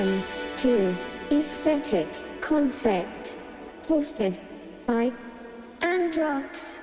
Introduction to Aesthetic Concept, hosted by Androx.